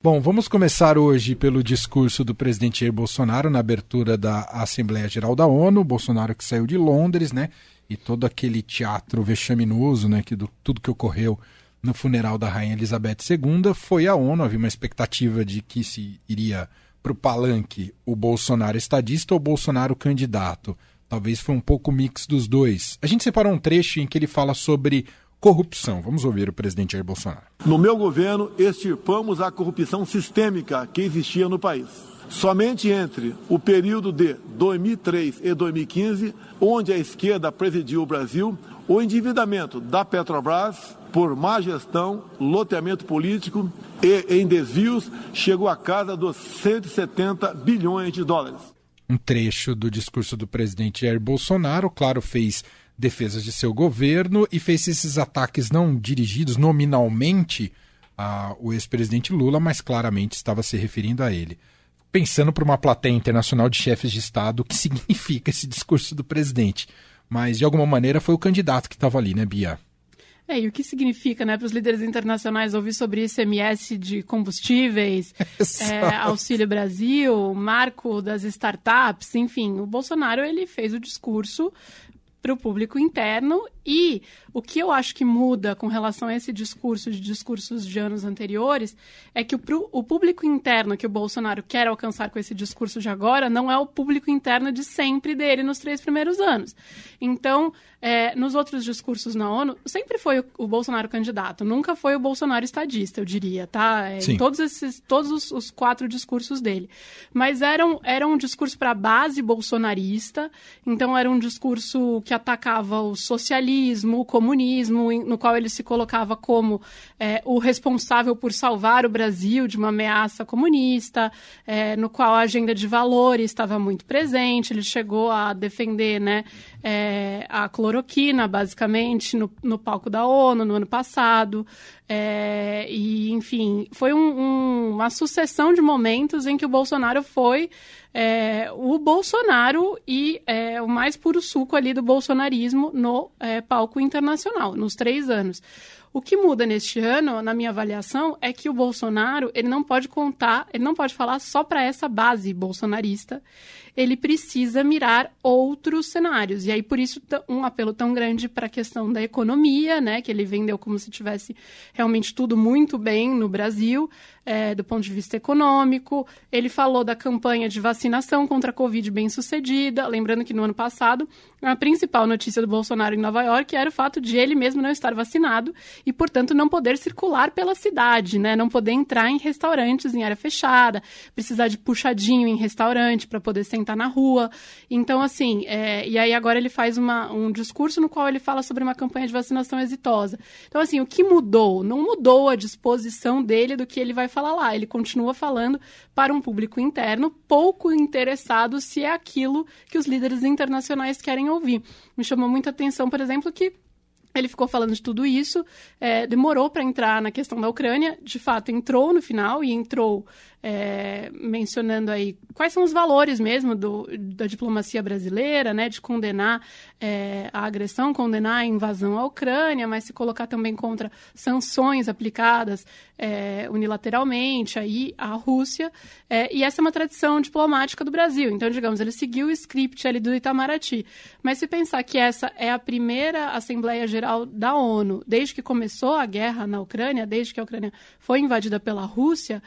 Bom, vamos começar hoje pelo discurso do presidente Jair Bolsonaro na abertura da Assembleia Geral da ONU. Bolsonaro que saiu de Londres, né? E todo aquele teatro vexaminoso, né? Que do, tudo que ocorreu no funeral da Rainha Elizabeth II foi a ONU. Havia uma expectativa de que se iria para o palanque o Bolsonaro estadista ou o Bolsonaro candidato. Talvez foi um pouco mix dos dois. A gente separou um trecho em que ele fala sobre corrupção. Vamos ouvir o presidente Jair Bolsonaro. No meu governo, extirpamos a corrupção sistêmica que existia no país. Somente entre o período de 2003 e 2015, onde a esquerda presidiu o Brasil, o endividamento da Petrobras por má gestão, loteamento político e em desvios chegou à casa dos 170 bilhões de dólares. Um trecho do discurso do presidente Jair Bolsonaro, claro, fez defesas de seu governo e fez esses ataques não dirigidos nominalmente ao ex-presidente Lula, mas claramente estava se referindo a ele. Pensando para uma plateia internacional de chefes de Estado, o que significa esse discurso do presidente? Mas, de alguma maneira, foi o candidato que estava ali, né, Bia? É, e o que significa, né, para os líderes internacionais ouvir sobre ICMS de combustíveis, é, Auxílio Brasil, marco das startups, enfim, o Bolsonaro ele fez o discurso para o público interno e o que eu acho que muda com relação a esse discurso de discursos de anos anteriores é que o, o público interno que o Bolsonaro quer alcançar com esse discurso de agora não é o público interno de sempre dele nos três primeiros anos. Então, é, nos outros discursos na ONU, sempre foi o, o, Bolsonaro candidato, nunca foi o Bolsonaro estadista, eu diria, tá? É, em todos esses, todos os, os, quatro discursos dele. Mas era um, era um discurso para a base bolsonarista, então era um discurso que atacava o socialismo, o comunismo, no qual ele se colocava como é, o responsável por salvar o Brasil de uma ameaça comunista, é, no qual a agenda de valores estava muito presente, ele chegou a defender, né, é, a cloroquina, basicamente, no, no palco da ONU no ano passado. É, e, enfim, foi um, um, uma sucessão de momentos em que o Bolsonaro foi é, o Bolsonaro e é, o mais puro suco ali do bolsonarismo no é, palco internacional, nos três anos. O que muda neste ano, na minha avaliação, é que o Bolsonaro ele não pode contar, ele não pode falar só para essa base bolsonarista. Ele precisa mirar outros cenários. E aí, por isso, um apelo tão grande para a questão da economia, né? Que ele vendeu como se tivesse realmente tudo muito bem no Brasil, é, do ponto de vista econômico. Ele falou da campanha de vacinação contra a Covid bem sucedida. Lembrando que no ano passado, a principal notícia do Bolsonaro em Nova York era o fato de ele mesmo não estar vacinado e, portanto, não poder circular pela cidade, né? Não poder entrar em restaurantes em área fechada, precisar de puxadinho em restaurante para poder sentar na rua. Então, assim, é, e aí agora ele faz uma, um discurso no qual ele fala sobre uma campanha de vacinação exitosa. Então, assim, o que mudou? Não mudou a disposição dele do que ele vai falar lá. Ele continua falando para um público interno pouco interessado se é aquilo que os líderes internacionais querem ouvir. Me chamou muita atenção, por exemplo, que ele ficou falando de tudo isso, é, demorou para entrar na questão da Ucrânia, de fato entrou no final e entrou é, mencionando aí quais são os valores mesmo do, da diplomacia brasileira, né, de condenar é, a agressão, condenar a invasão à Ucrânia, mas se colocar também contra sanções aplicadas é, unilateralmente aí à Rússia, é, e essa é uma tradição diplomática do Brasil. Então, digamos, ele seguiu o script ali do Itamaraty. Mas se pensar que essa é a primeira Assembleia Geral da ONU. Desde que começou a guerra na Ucrânia, desde que a Ucrânia foi invadida pela Rússia,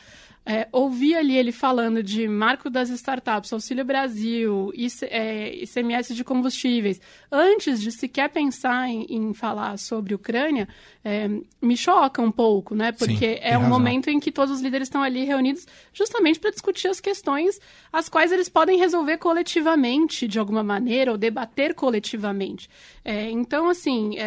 é, ouvir ali ele falando de marco das startups, Auxílio Brasil, IC, é, ICMS de combustíveis, antes de sequer pensar em, em falar sobre Ucrânia, é, me choca um pouco, né? Porque Sim, é um razão. momento em que todos os líderes estão ali reunidos justamente para discutir as questões as quais eles podem resolver coletivamente, de alguma maneira, ou debater coletivamente. É, então, assim,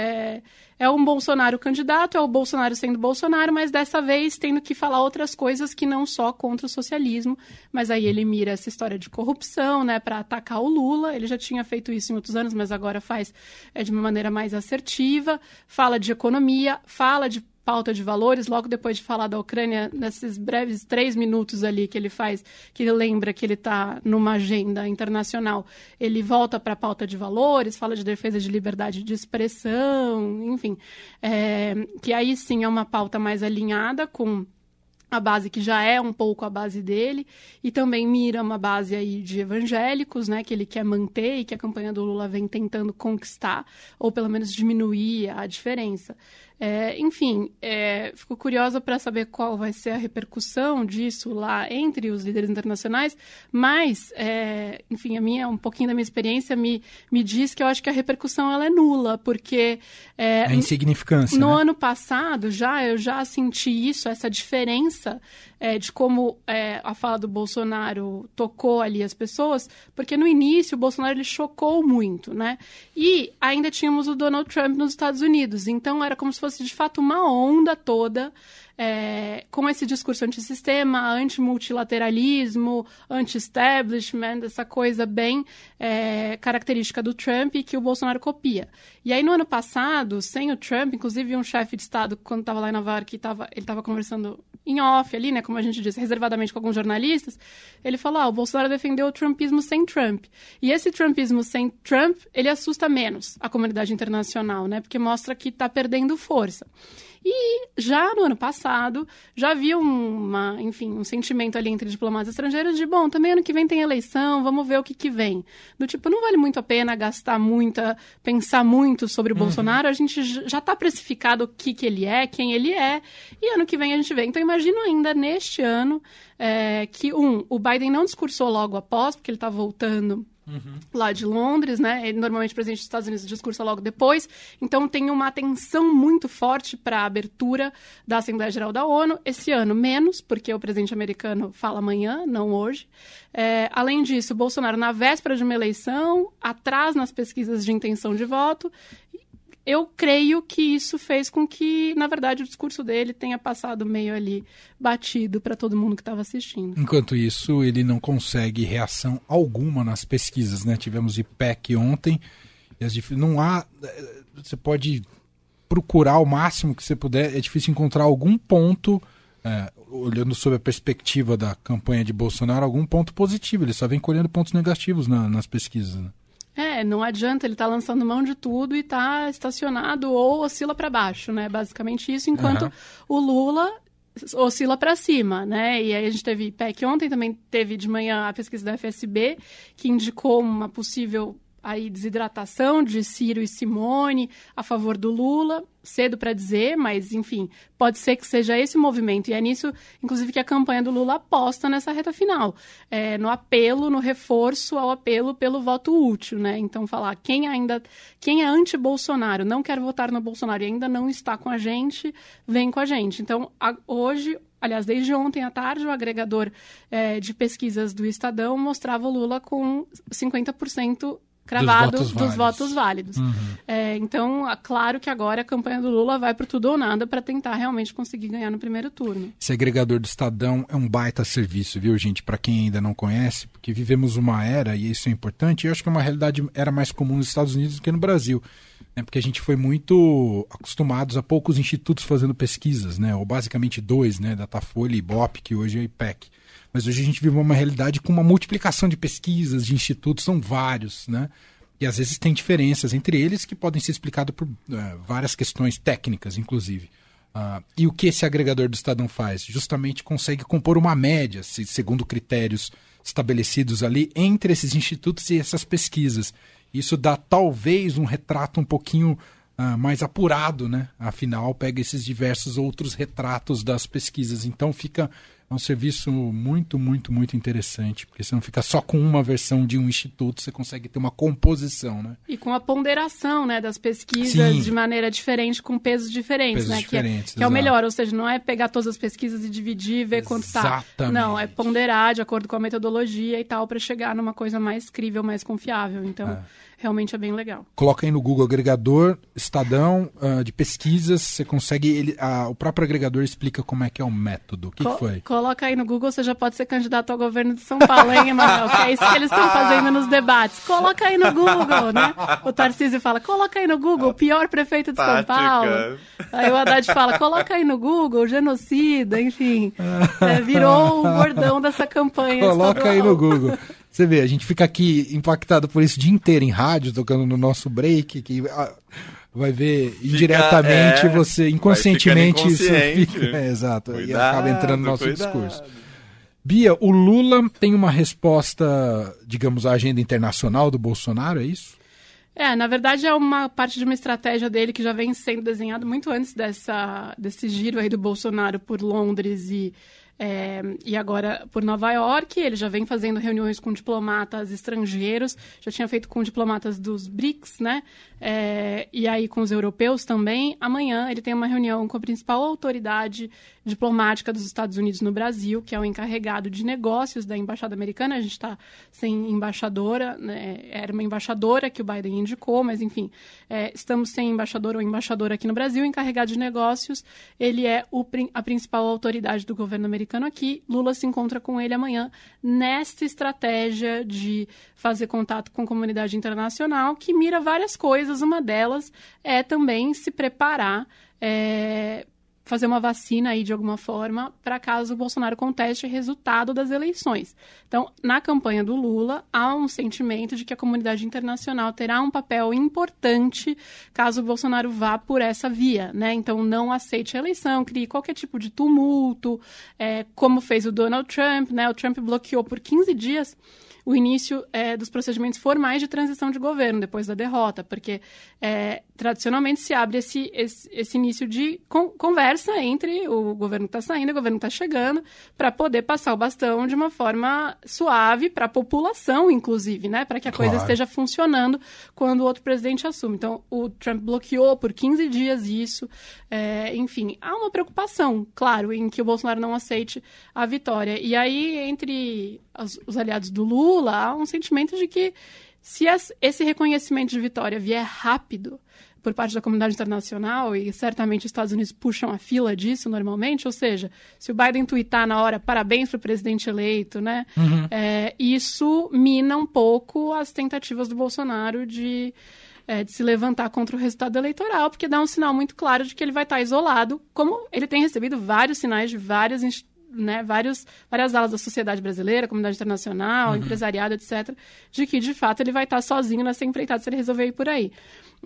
é, um Bolsonaro candidato, é o Bolsonaro sendo Bolsonaro, mas dessa vez tendo que falar outras coisas que não só contra o socialismo, mas aí ele mira essa história de corrupção, né, para atacar o Lula. Ele já tinha feito isso em outros anos, mas agora faz é, de uma maneira mais assertiva. Fala de economia, fala de pauta de valores, logo depois de falar da Ucrânia, nesses breves três minutos ali que ele faz, que ele lembra que ele está numa agenda internacional, ele volta para a pauta de valores, fala de defesa de liberdade de expressão, enfim, é, que aí sim é uma pauta mais alinhada com a base que já é um pouco a base dele, e também mira uma base aí de evangélicos, né, que ele quer manter e que a campanha do Lula vem tentando conquistar, ou pelo menos diminuir a diferença. É, enfim, é, fico curiosa para saber qual vai ser a repercussão disso lá entre os líderes internacionais, mas, é, enfim, a minha, um pouquinho da minha experiência me, me diz que eu acho que a repercussão ela é nula, porque... É, é insignificância, No né? ano passado, já, eu já senti isso, essa diferença é, de como é, a fala do Bolsonaro tocou ali as pessoas, porque no início o Bolsonaro ele chocou muito, né? E ainda tínhamos o Donald Trump nos Estados Unidos, então era como se fosse de fato uma onda toda é, com esse discurso antissistema, anti-multilateralismo, anti-establishment, essa coisa bem é, característica do Trump e que o Bolsonaro copia. E aí, no ano passado, sem o Trump, inclusive um chefe de Estado, quando estava lá em Nova York, tava, ele estava conversando em off ali, né, como a gente disse, reservadamente com alguns jornalistas, ele falou, ah, o Bolsonaro defendeu o trumpismo sem Trump. E esse trumpismo sem Trump, ele assusta menos a comunidade internacional, né, porque mostra que está perdendo força. E já no ano passado, já havia uma, enfim, um sentimento ali entre diplomatas estrangeiros de, bom, também ano que vem tem eleição, vamos ver o que que vem. Do tipo, não vale muito a pena gastar muita, pensar muito sobre o uhum. Bolsonaro, a gente já está precificado o que que ele é, quem ele é, e ano que vem a gente vê. Então, imagino ainda neste ano é, que, um, o Biden não discursou logo após, porque ele está voltando Uhum. lá de Londres, né? Ele, normalmente o presidente dos Estados Unidos discursa logo depois, então tem uma atenção muito forte para a abertura da Assembleia Geral da ONU. Esse ano menos, porque o presidente americano fala amanhã, não hoje. É, além disso, Bolsonaro na véspera de uma eleição, atrás nas pesquisas de intenção de voto eu creio que isso fez com que, na verdade, o discurso dele tenha passado meio ali batido para todo mundo que estava assistindo. Enquanto isso, ele não consegue reação alguma nas pesquisas, né? Tivemos IPEC ontem, não há, eh, você pode procurar o máximo que você puder, é difícil encontrar algum ponto, é, olhando sob a perspectiva da campanha de Bolsonaro, algum ponto positivo. Ele só vem colhendo pontos negativos na, nas pesquisas. Né? É, não adianta, ele tá lançando mão de tudo e tá estacionado ou oscila para baixo, né? Basicamente isso, enquanto uhum. o Lula oscila para cima, né? E aí a gente teve PEC ontem, também teve de manhã a pesquisa da FSB, que indicou uma possível aí desidratação de Ciro e Simone a favor do Lula. Cedo para dizer, mas enfim, pode ser que seja esse o movimento. E é nisso, inclusive, que a campanha do Lula aposta nessa reta final. É, no apelo, no reforço ao apelo pelo voto útil, né? Então, falar quem ainda, quem é anti-Bolsonaro, não quer votar no Bolsonaro e ainda não está com a gente, vem com a gente. Então, a, hoje, aliás, desde ontem à tarde, o agregador é, de pesquisas do Estadão mostrava o Lula com 50% cravado dos votos dos válidos. Votos válidos. Uhum. É, então, é claro que agora a campanha do Lula vai para tudo ou nada para tentar realmente conseguir ganhar no primeiro turno. Esse agregador do Estadão é um baita serviço, viu, gente? Para quem ainda não conhece, porque vivemos uma era, e isso é importante, e eu acho que é uma realidade era mais comum nos Estados Unidos do que no Brasil. Né? Porque a gente foi muito acostumados a poucos institutos fazendo pesquisas, né? ou basicamente dois, né? Datafolha e Ibope, que hoje é o IPEC. Mas hoje a gente vive uma realidade com uma multiplicação de pesquisas, de institutos, são vários, né? E às vezes tem diferenças entre eles que podem ser explicadas por uh, várias questões técnicas, inclusive. Uh, e o que esse agregador do Estadão faz? Justamente consegue compor uma média, se, segundo critérios estabelecidos ali, entre esses institutos e essas pesquisas. Isso dá talvez um retrato um pouquinho uh, mais apurado, né? Afinal, pega esses diversos outros retratos das pesquisas. Então fica é um serviço muito, muito, muito interessante, porque você não fica só com uma versão de um instituto, você consegue ter uma composição, né? E com a ponderação, né, das pesquisas Sim. de maneira diferente, com pesos diferentes, pesos né? Diferentes, que, é, que é, o melhor, ou seja, não é pegar todas as pesquisas e dividir e ver Exatamente. quanto tá. Não, é ponderar de acordo com a metodologia e tal, para chegar numa coisa mais crível, mais confiável. Então. É realmente é bem legal. Coloca aí no Google agregador, Estadão uh, de pesquisas, você consegue. Ele, uh, o próprio agregador explica como é que é o método. O que, Co que, foi? Coloca aí no Google, você já pode ser candidato ao governo de São Paulo, hein, Emanuel? que é isso que eles estão fazendo nos debates. Coloca aí no Google, né? O Tarcísio fala, coloca aí no Google, o pior prefeito de São Paulo. Aí o Haddad fala, coloca aí no Google, genocida, enfim. É, virou o bordão dessa campanha. Coloca estadual. aí no Google. Você vê, a gente fica aqui impactado por isso o dia inteiro em rádio, tocando no nosso break, que a, vai ver indiretamente fica, é, você, inconscientemente, isso fica. É, exato. Cuidado, e acaba entrando no nosso cuidado. discurso. Bia, o Lula tem uma resposta, digamos, à agenda internacional do Bolsonaro, é isso? É, na verdade é uma parte de uma estratégia dele que já vem sendo desenhado muito antes dessa, desse giro aí do Bolsonaro por Londres e é, e agora por Nova York, ele já vem fazendo reuniões com diplomatas estrangeiros, já tinha feito com diplomatas dos BRICS, né? É, e aí com os europeus também. Amanhã ele tem uma reunião com a principal autoridade diplomática dos Estados Unidos no Brasil, que é o encarregado de negócios da Embaixada Americana. A gente está sem embaixadora, né? era uma embaixadora que o Biden indicou, mas enfim, é, estamos sem embaixador ou embaixadora aqui no Brasil. O encarregado de negócios, ele é o, a principal autoridade do governo americano aqui. Lula se encontra com ele amanhã nesta estratégia de fazer contato com a comunidade internacional, que mira várias coisas. Uma delas é também se preparar é, fazer uma vacina aí de alguma forma para caso o Bolsonaro conteste o resultado das eleições. Então, na campanha do Lula, há um sentimento de que a comunidade internacional terá um papel importante caso o Bolsonaro vá por essa via, né? Então, não aceite a eleição, crie qualquer tipo de tumulto, é, como fez o Donald Trump, né? O Trump bloqueou por 15 dias o início é, dos procedimentos formais de transição de governo depois da derrota, porque é, tradicionalmente se abre esse, esse, esse início de con conversa entre o governo que está saindo e o governo que está chegando, para poder passar o bastão de uma forma suave para a população, inclusive, né? para que a claro. coisa esteja funcionando quando o outro presidente assume. Então, o Trump bloqueou por 15 dias isso. É, enfim, há uma preocupação, claro, em que o Bolsonaro não aceite a vitória. E aí, entre os, os aliados do Lula, há um sentimento de que se as, esse reconhecimento de vitória vier rápido por parte da comunidade internacional, e certamente os Estados Unidos puxam a fila disso normalmente, ou seja, se o Biden twittar na hora parabéns para o presidente eleito, né, uhum. é, isso mina um pouco as tentativas do Bolsonaro de, é, de se levantar contra o resultado eleitoral, porque dá um sinal muito claro de que ele vai estar isolado, como ele tem recebido vários sinais de várias instituições né, vários, várias alas da sociedade brasileira, comunidade internacional, uhum. empresariado, etc., de que, de fato, ele vai estar sozinho nessa empreitada se ele resolver ir por aí.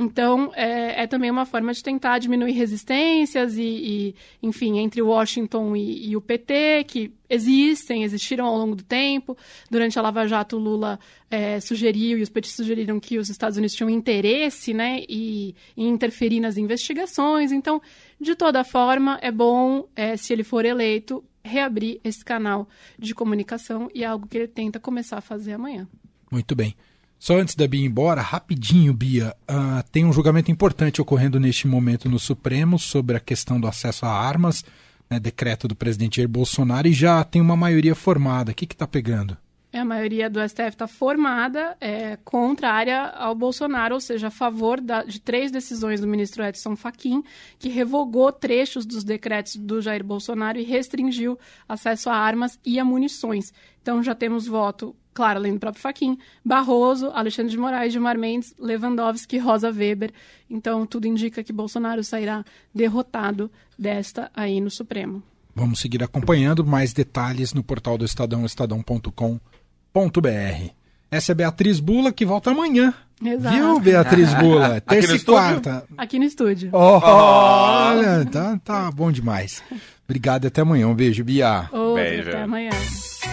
Então, é, é também uma forma de tentar diminuir resistências e, e enfim, entre Washington e, e, o PT, que existem, existiram ao longo do tempo. Durante a Lava Jato, Lula é, sugeriu, e os petistas sugeriram que os Estados Unidos tinham interesse né, e, em interferir nas investigações. Então, de toda forma, é bom, é, se ele for eleito, reabrir esse canal de comunicação e é algo que ele tenta começar a fazer amanhã. Muito bem. Só antes da Bia ir embora, rapidinho, Bia, uh, tem um julgamento importante ocorrendo neste momento no Supremo sobre a questão do acesso a armas, né, decreto do presidente Jair Bolsonaro, e já tem uma maioria formada. O que está pegando? A maioria do STF está formada é, contrária ao Bolsonaro, ou seja, a favor da, de três decisões do ministro Edson Fachin, que revogou trechos dos decretos do Jair Bolsonaro e restringiu acesso a armas e a munições. Então já temos voto, claro, além do próprio Fachin, Barroso, Alexandre de Moraes, Gilmar Mendes, Lewandowski, Rosa Weber. Então tudo indica que Bolsonaro sairá derrotado desta aí no Supremo. Vamos seguir acompanhando mais detalhes no portal do Estadão, estadão.com.br www.beatriz.br. Essa é Beatriz Bula que volta amanhã. Exato. Viu, Beatriz Bula? Terça e quarta. Aqui no estúdio. Oh, olha, tá, tá bom demais. Obrigado até amanhã. Um beijo, Bia. Outro, beijo. Até amanhã.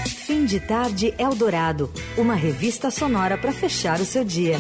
Fim de tarde Eldorado. Uma revista sonora para fechar o seu dia.